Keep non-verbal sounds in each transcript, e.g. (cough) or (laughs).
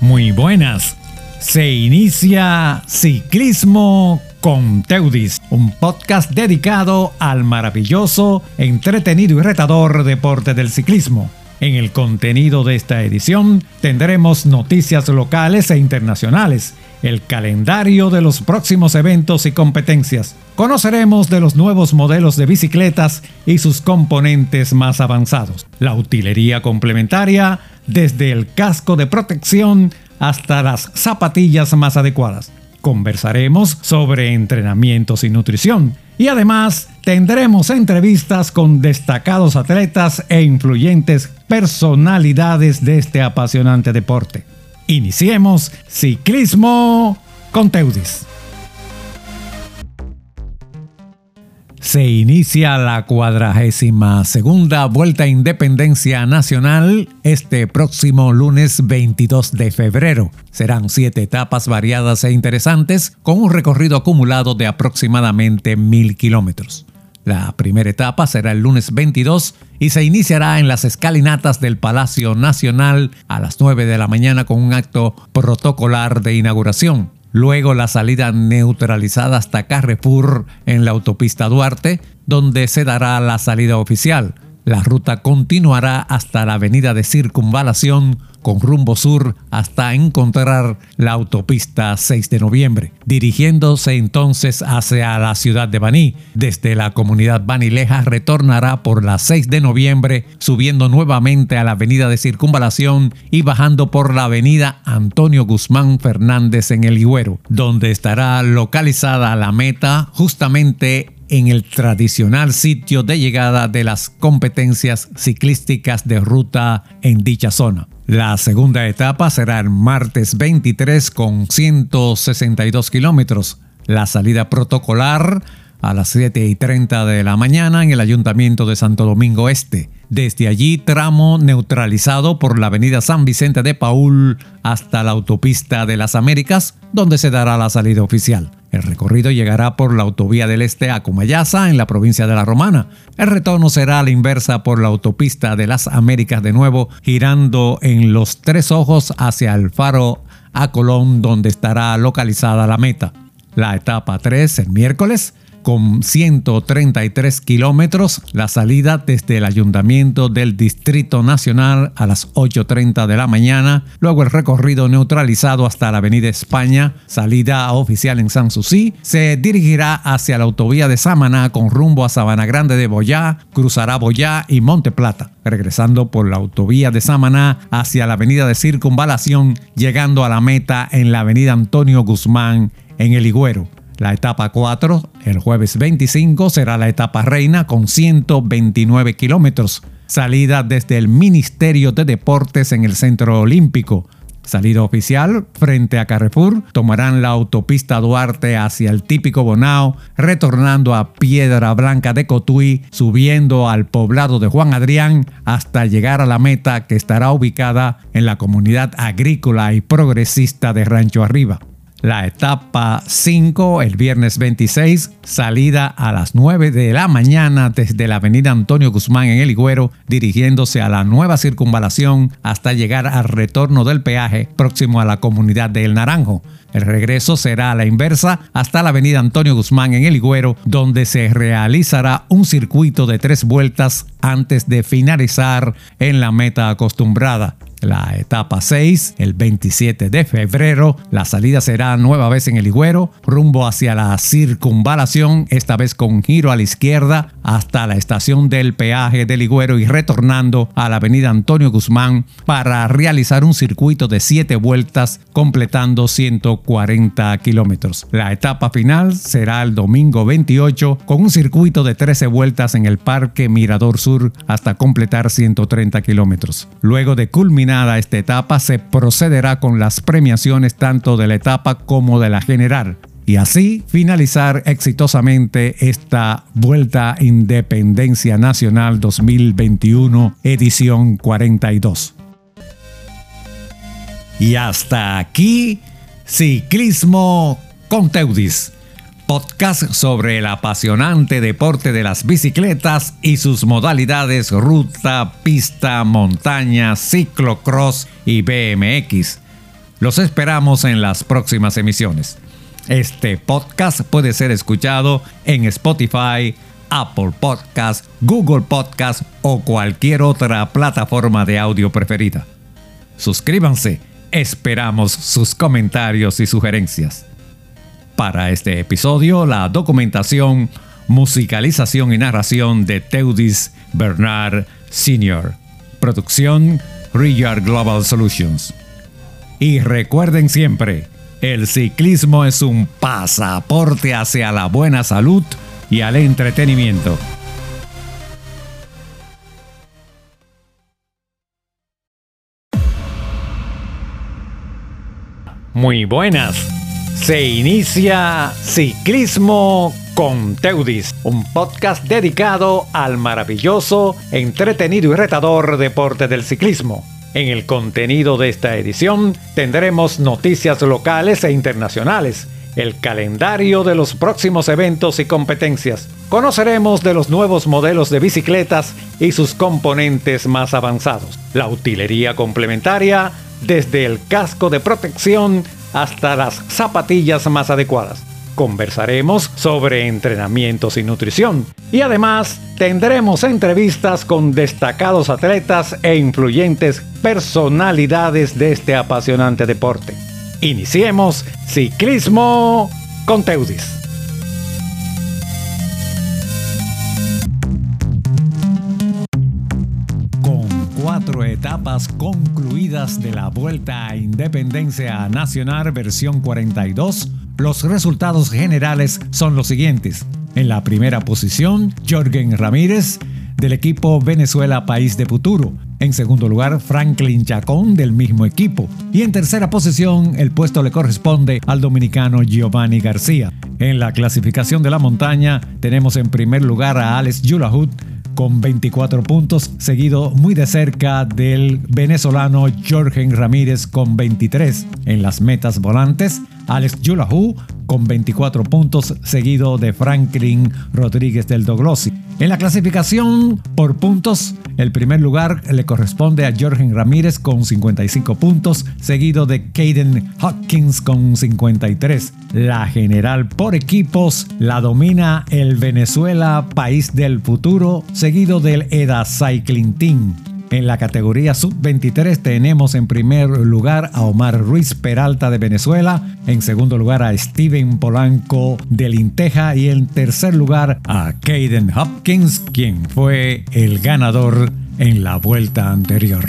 Muy buenas. Se inicia Ciclismo con Teudis, un podcast dedicado al maravilloso, entretenido y retador deporte del ciclismo. En el contenido de esta edición tendremos noticias locales e internacionales, el calendario de los próximos eventos y competencias. Conoceremos de los nuevos modelos de bicicletas y sus componentes más avanzados, la utilería complementaria, desde el casco de protección hasta las zapatillas más adecuadas. Conversaremos sobre entrenamientos y nutrición. Y además tendremos entrevistas con destacados atletas e influyentes personalidades de este apasionante deporte. Iniciemos Ciclismo con Teudis. Se inicia la cuadragésima segunda Vuelta a Independencia Nacional este próximo lunes 22 de febrero. Serán siete etapas variadas e interesantes con un recorrido acumulado de aproximadamente mil kilómetros. La primera etapa será el lunes 22 y se iniciará en las escalinatas del Palacio Nacional a las 9 de la mañana con un acto protocolar de inauguración. Luego la salida neutralizada hasta Carrefour en la autopista Duarte, donde se dará la salida oficial. La ruta continuará hasta la avenida de Circunvalación con rumbo sur hasta encontrar la autopista 6 de noviembre, dirigiéndose entonces hacia la ciudad de Baní. Desde la comunidad banileja retornará por la 6 de noviembre, subiendo nuevamente a la avenida de Circunvalación y bajando por la avenida Antonio Guzmán Fernández en el Higüero, donde estará localizada la meta justamente en el tradicional sitio de llegada de las competencias ciclísticas de ruta en dicha zona. La segunda etapa será el martes 23 con 162 kilómetros. La salida protocolar a las 7 y 30 de la mañana en el Ayuntamiento de Santo Domingo Este. Desde allí, tramo neutralizado por la avenida San Vicente de Paul hasta la autopista de las Américas, donde se dará la salida oficial. El recorrido llegará por la autovía del Este a Comayasa, en la provincia de La Romana. El retorno será a la inversa por la autopista de las Américas de nuevo, girando en los tres ojos hacia el faro a Colón, donde estará localizada la meta. La etapa 3, el miércoles, con 133 kilómetros, la salida desde el Ayuntamiento del Distrito Nacional a las 8.30 de la mañana, luego el recorrido neutralizado hasta la Avenida España, salida oficial en Sanssouci, se dirigirá hacia la autovía de Samaná con rumbo a Sabana Grande de Boyá, cruzará Boyá y Monte Plata, regresando por la autovía de Samaná hacia la Avenida de Circunvalación, llegando a la meta en la Avenida Antonio Guzmán en El Higüero. La etapa 4, el jueves 25, será la etapa reina con 129 kilómetros. Salida desde el Ministerio de Deportes en el Centro Olímpico. Salida oficial frente a Carrefour, tomarán la autopista Duarte hacia el típico Bonao, retornando a Piedra Blanca de Cotuí, subiendo al poblado de Juan Adrián hasta llegar a la meta que estará ubicada en la comunidad agrícola y progresista de Rancho Arriba. La etapa 5, el viernes 26, salida a las 9 de la mañana desde la avenida Antonio Guzmán en El Higüero, dirigiéndose a la nueva circunvalación hasta llegar al retorno del peaje próximo a la comunidad de El Naranjo. El regreso será a la inversa hasta la avenida Antonio Guzmán en El Higüero, donde se realizará un circuito de tres vueltas antes de finalizar en la meta acostumbrada. La etapa 6, el 27 de febrero, la salida será nueva vez en el Higüero, rumbo hacia la circunvalación, esta vez con giro a la izquierda hasta la estación del peaje del Higüero y retornando a la avenida Antonio Guzmán para realizar un circuito de 7 vueltas completando 140 kilómetros. La etapa final será el domingo 28 con un circuito de 13 vueltas en el Parque Mirador Sur hasta completar 130 kilómetros. Luego de culminar esta etapa, se procederá con las premiaciones tanto de la etapa como de la general y así finalizar exitosamente esta Vuelta Independencia Nacional 2021 edición 42. Y hasta aquí, Ciclismo con Teudis podcast sobre el apasionante deporte de las bicicletas y sus modalidades ruta, pista, montaña, ciclocross y BMX. Los esperamos en las próximas emisiones. Este podcast puede ser escuchado en Spotify, Apple Podcast, Google Podcast o cualquier otra plataforma de audio preferida. Suscríbanse, esperamos sus comentarios y sugerencias. Para este episodio, la documentación, musicalización y narración de Teudis Bernard Sr. Producción Riyard Global Solutions. Y recuerden siempre, el ciclismo es un pasaporte hacia la buena salud y al entretenimiento. Muy buenas. Se inicia Ciclismo con Teudis, un podcast dedicado al maravilloso, entretenido y retador deporte del ciclismo. En el contenido de esta edición tendremos noticias locales e internacionales el calendario de los próximos eventos y competencias. Conoceremos de los nuevos modelos de bicicletas y sus componentes más avanzados. La utilería complementaria, desde el casco de protección hasta las zapatillas más adecuadas. Conversaremos sobre entrenamientos y nutrición. Y además tendremos entrevistas con destacados atletas e influyentes personalidades de este apasionante deporte. Iniciemos Ciclismo con Teudis. Etapas concluidas de la Vuelta a Independencia Nacional versión 42, los resultados generales son los siguientes. En la primera posición, Jorgen Ramírez del equipo Venezuela País de Futuro. En segundo lugar, Franklin Chacón del mismo equipo. Y en tercera posición, el puesto le corresponde al dominicano Giovanni García. En la clasificación de la montaña, tenemos en primer lugar a Alex Yulahut con 24 puntos, seguido muy de cerca del venezolano Jorgen Ramírez con 23. En las metas volantes, Alex Yulahu con 24 puntos, seguido de Franklin Rodríguez del Doglossi. En la clasificación por puntos, el primer lugar le corresponde a Jorgen Ramírez con 55 puntos, seguido de Caden Hopkins con 53. La general por equipos la domina el Venezuela País del Futuro, seguido del EDA Cycling Team. En la categoría sub-23 tenemos en primer lugar a Omar Ruiz Peralta de Venezuela, en segundo lugar a Steven Polanco de Linteja y en tercer lugar a Caden Hopkins, quien fue el ganador en la vuelta anterior.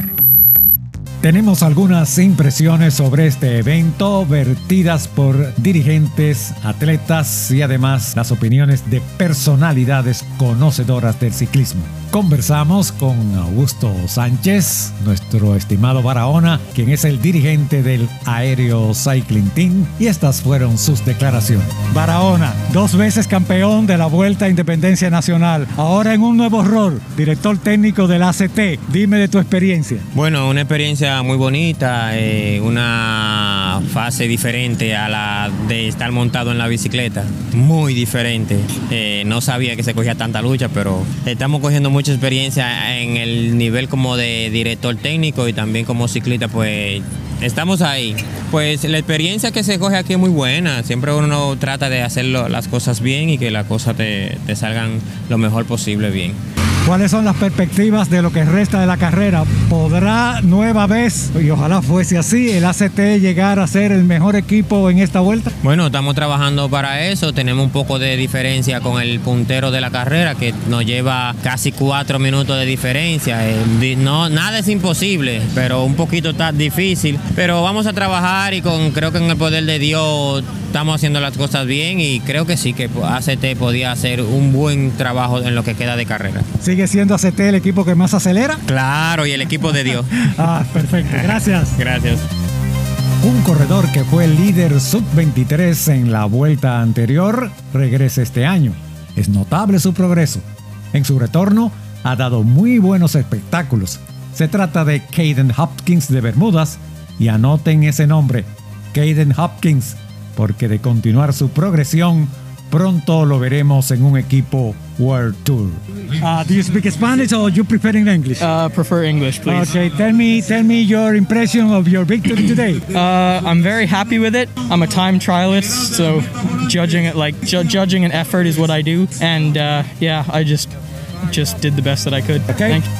Tenemos algunas impresiones sobre este evento vertidas por dirigentes, atletas y además las opiniones de personalidades conocedoras del ciclismo. Conversamos con Augusto Sánchez, nuestro estimado Barahona, quien es el dirigente del Aéreo Cycling Team, y estas fueron sus declaraciones. Barahona, dos veces campeón de la Vuelta a Independencia Nacional, ahora en un nuevo rol, director técnico del ACT. Dime de tu experiencia. Bueno, una experiencia muy bonita, eh, una fase diferente a la de estar montado en la bicicleta, muy diferente. Eh, no sabía que se cogía tanta lucha, pero estamos cogiendo muy mucha experiencia en el nivel como de director técnico y también como ciclista, pues estamos ahí. Pues la experiencia que se coge aquí es muy buena. Siempre uno trata de hacer las cosas bien y que las cosas te, te salgan lo mejor posible bien. ¿Cuáles son las perspectivas de lo que resta de la carrera? ¿Podrá nueva vez, y ojalá fuese así, el ACT llegar a ser el mejor equipo en esta vuelta? Bueno, estamos trabajando para eso. Tenemos un poco de diferencia con el puntero de la carrera, que nos lleva casi cuatro minutos de diferencia. Eh, no, nada es imposible, pero un poquito está difícil. Pero vamos a trabajar y con creo que en el poder de Dios estamos haciendo las cosas bien y creo que sí que ACT podía hacer un buen trabajo en lo que queda de carrera. ¿Sigue siendo ACT el equipo que más acelera? Claro, y el equipo de Dios. (laughs) ah, perfecto. Gracias. (laughs) Gracias. Un corredor que fue líder sub-23 en la vuelta anterior regresa este año. Es notable su progreso. En su retorno ha dado muy buenos espectáculos. Se trata de Caden Hopkins de Bermudas y anoten ese nombre, Caden Hopkins, porque de continuar su progresión pronto lo veremos en un equipo World Tour. Uh, do you speak Spanish or you prefer in English? Uh, prefer English, please. Okay, tell me, tell me your impression of your victory today. Uh, I'm very happy with it. I'm a time trialist, so judging it like ju- judging an effort is what I do, and uh, yeah, I just just did the best that I could. Okay. Thank you.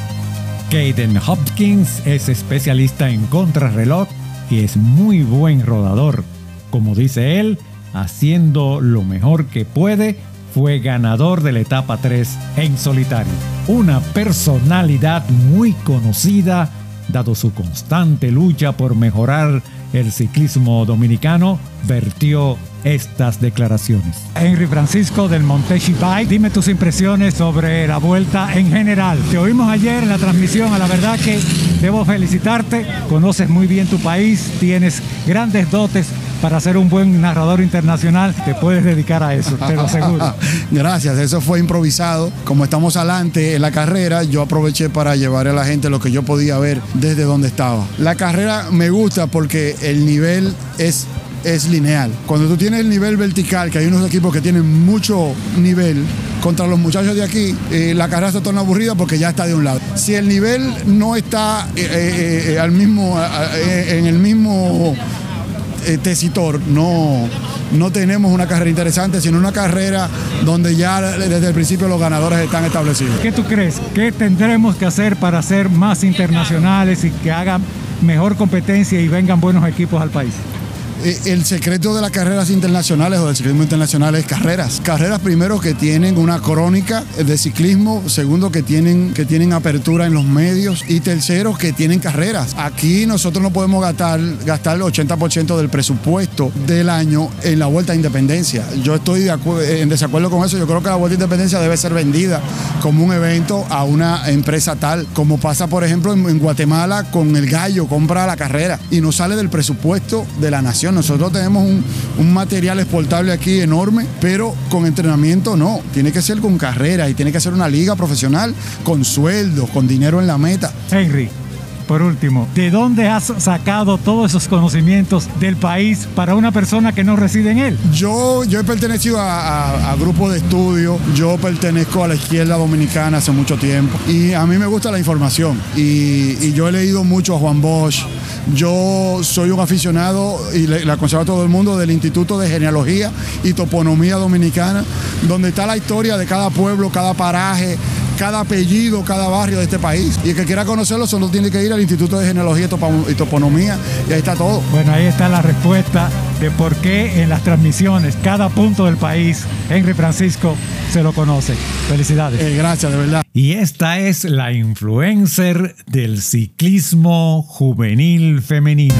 Caden Hopkins es especialista en contrarreloj y es muy buen rodador. Como dice él, haciendo lo mejor que puede, fue ganador de la etapa 3 en solitario. Una personalidad muy conocida, dado su constante lucha por mejorar el ciclismo dominicano, vertió estas declaraciones. Henry Francisco del Montechi Bike, dime tus impresiones sobre la vuelta en general. Te oímos ayer en la transmisión, a la verdad que debo felicitarte, conoces muy bien tu país, tienes grandes dotes para ser un buen narrador internacional, te puedes dedicar a eso, te lo aseguro. (laughs) Gracias, eso fue improvisado. Como estamos adelante en la carrera, yo aproveché para llevar a la gente lo que yo podía ver desde donde estaba. La carrera me gusta porque el nivel es es lineal. Cuando tú tienes el nivel vertical, que hay unos equipos que tienen mucho nivel, contra los muchachos de aquí, eh, la carrera se torna aburrida porque ya está de un lado. Si el nivel no está eh, eh, al mismo, en el mismo tesitor, no, no tenemos una carrera interesante, sino una carrera donde ya desde el principio los ganadores están establecidos. ¿Qué tú crees? ¿Qué tendremos que hacer para ser más internacionales y que hagan mejor competencia y vengan buenos equipos al país? Eh, El secreto de las carreras internacionales o del ciclismo internacional es carreras. Carreras primero que tienen una crónica de ciclismo, segundo que tienen, que tienen apertura en los medios y tercero que tienen carreras. Aquí nosotros no podemos gastar, gastar el 80% del presupuesto del año en la Vuelta a Independencia. Yo estoy en desacuerdo con eso. Yo creo que la Vuelta a Independencia debe ser vendida como un evento a una empresa tal, como pasa por ejemplo en Guatemala con el gallo, compra la carrera y no sale del presupuesto de la nación. Nosotros tenemos un, un material exportable aquí enorme, pero con entrenamiento no. Tiene que ser con carrera y tiene que ser una liga profesional con sueldos, con dinero en la meta. Henry, por último, ¿de dónde has sacado todos esos conocimientos del país para una persona que no reside en él? Yo, yo he pertenecido a, a- a grupos de estudio, yo pertenezco a la izquierda dominicana hace mucho tiempo y a mí me gusta la información y, y yo he leído mucho a Juan Bosch. Yo soy un aficionado y le, le aconsejo a todo el mundo del Instituto de Genealogía y Toponomía Dominicana, donde está la historia de cada pueblo, cada paraje, cada apellido, cada barrio de este país. Y el que quiera conocerlo solo tiene que ir al Instituto de Genealogía y Topo- y Toponomía y ahí está todo. Bueno, ahí está la respuesta de por qué en las transmisiones, cada punto del país, Henry Francisco se lo conoce. Felicidades. Eh, gracias, de verdad. Y esta es la influencer del ciclismo juvenil femenino.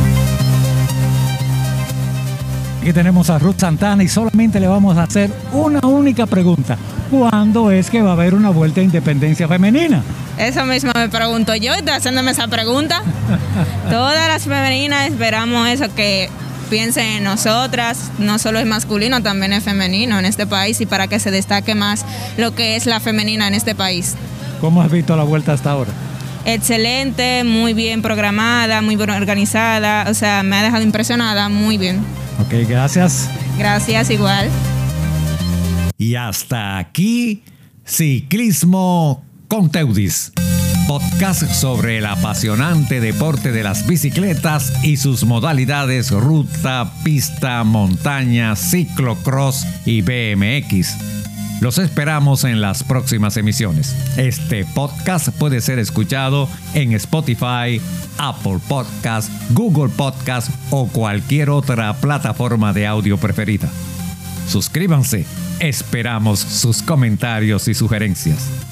Aquí tenemos a Ruth Santana y solamente le vamos a hacer una única pregunta. ¿Cuándo es que va a haber una vuelta a independencia femenina? Eso mismo me pregunto yo, estoy haciéndome esa pregunta. (laughs) Todas las femeninas esperamos eso, que piensen en nosotras, no solo es masculino, también es femenino en este país y para que se destaque más lo que es la femenina en este país. ¿Cómo has visto la vuelta hasta ahora? Excelente, muy bien programada, muy bien organizada, o sea, me ha dejado impresionada, muy bien. Ok, gracias. Gracias, igual. Y hasta aquí, Ciclismo con Teudis. Podcast sobre el apasionante deporte de las bicicletas y sus modalidades ruta, pista, montaña, ciclocross y BMX. Los esperamos en las próximas emisiones. Este podcast puede ser escuchado en Spotify, Apple Podcast, Google Podcast o cualquier otra plataforma de audio preferida. Suscríbanse. Esperamos sus comentarios y sugerencias.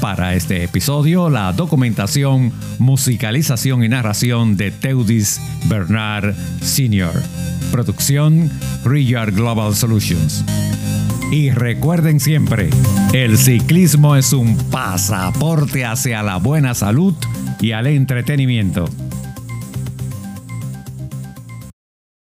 Para este episodio, la documentación, musicalización y narración de Teudis Bernard Sr. Producción Riyard Global Solutions. Y recuerden siempre, el ciclismo es un pasaporte hacia la buena salud y al entretenimiento.